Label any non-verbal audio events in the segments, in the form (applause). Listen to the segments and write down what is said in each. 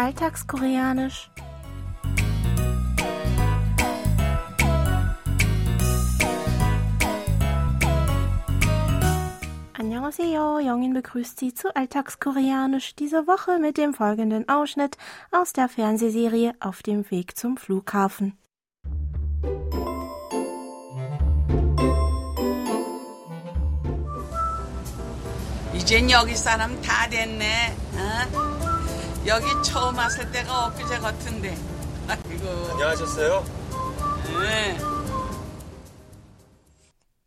Alltagskoreanisch. Annyeonghaseyo, Jongin begrüßt Sie zu Alltagskoreanisch diese Woche mit dem folgenden Ausschnitt aus der Fernsehserie Auf dem Weg zum Flughafen. 이젠 여기 사람 다 됐네. 어? 여기 처음 왔을 때가 엊그제 같은데. (laughs) 아이고. 안녕하셨어요? 네.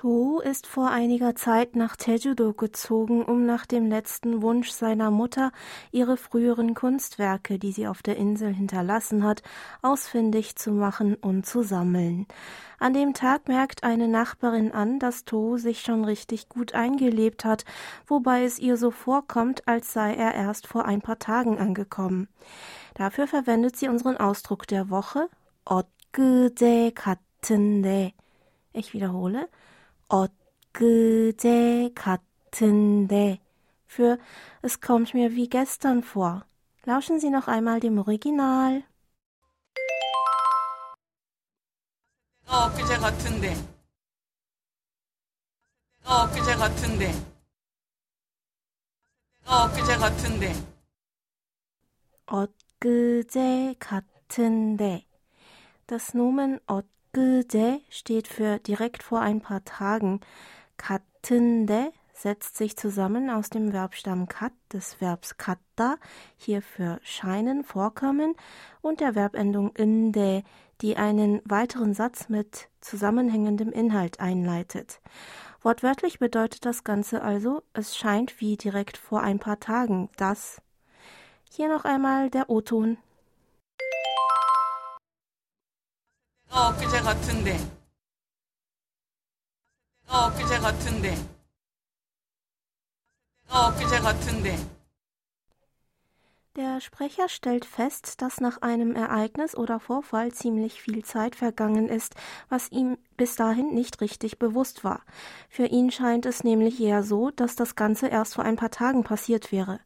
Toru ist vor einiger Zeit nach Tejudo gezogen, um nach dem letzten Wunsch seiner Mutter, ihre früheren Kunstwerke, die sie auf der Insel hinterlassen hat, ausfindig zu machen und zu sammeln. An dem Tag merkt eine Nachbarin an, dass Toru sich schon richtig gut eingelebt hat, wobei es ihr so vorkommt, als sei er erst vor ein paar Tagen angekommen. Dafür verwendet sie unseren Ausdruck der Woche, Otgede Kattende. Ich wiederhole, 엊그제 같은데 für es kommt mir wie gestern vor. Lauschen Sie noch einmal dem Original. 엊그제 같은데. 엊그제 같은데. 엊그제 같은데. 엊그제 같은데. Das Nomen 엊 Gde steht für direkt vor ein paar Tagen. Kattende setzt sich zusammen aus dem Verbstamm kat, des Verbs katta, hier für scheinen, vorkommen, und der Verbendung inde, die einen weiteren Satz mit zusammenhängendem Inhalt einleitet. Wortwörtlich bedeutet das Ganze also, es scheint wie direkt vor ein paar Tagen, das. Hier noch einmal der O-Ton 엊그제 같은데. 엊그제 같은데. 엊그제 같은데. Der Sprecher stellt fest, dass nach einem Ereignis oder Vorfall ziemlich viel Zeit vergangen ist, was ihm bis dahin nicht richtig bewusst war. Für ihn scheint es nämlich eher so, dass das Ganze erst vor ein paar Tagen passiert wäre.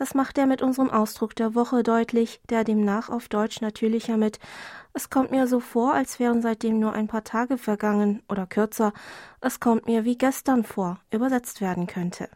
Das macht er mit unserem Ausdruck der Woche deutlich, der demnach auf Deutsch natürlicher mit Es kommt mir so vor, als wären seitdem nur ein paar Tage vergangen oder kürzer Es kommt mir wie gestern vor übersetzt werden könnte.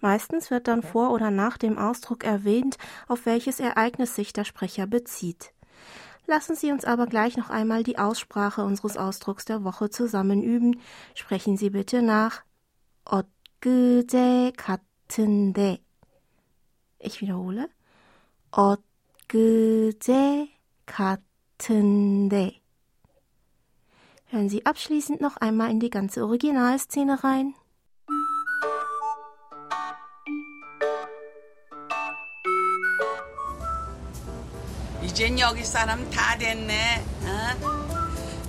Meistens wird dann vor oder nach dem Ausdruck erwähnt, auf welches Ereignis sich der Sprecher bezieht. Lassen Sie uns aber gleich noch einmal die Aussprache unseres Ausdrucks der Woche zusammen üben. Sprechen Sie bitte nach. 엊그제 같은데. Ich wiederhole. 엊그제 같은데. Hören Sie abschließend noch einmal in die ganze Originalszene rein. 이젠 여기 사람 다 됐네. 어?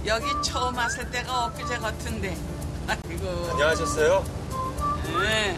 여기 처음 왔을 때가 엊그제 같은데. (laughs) 아이고. 안녕하셨어요? 네.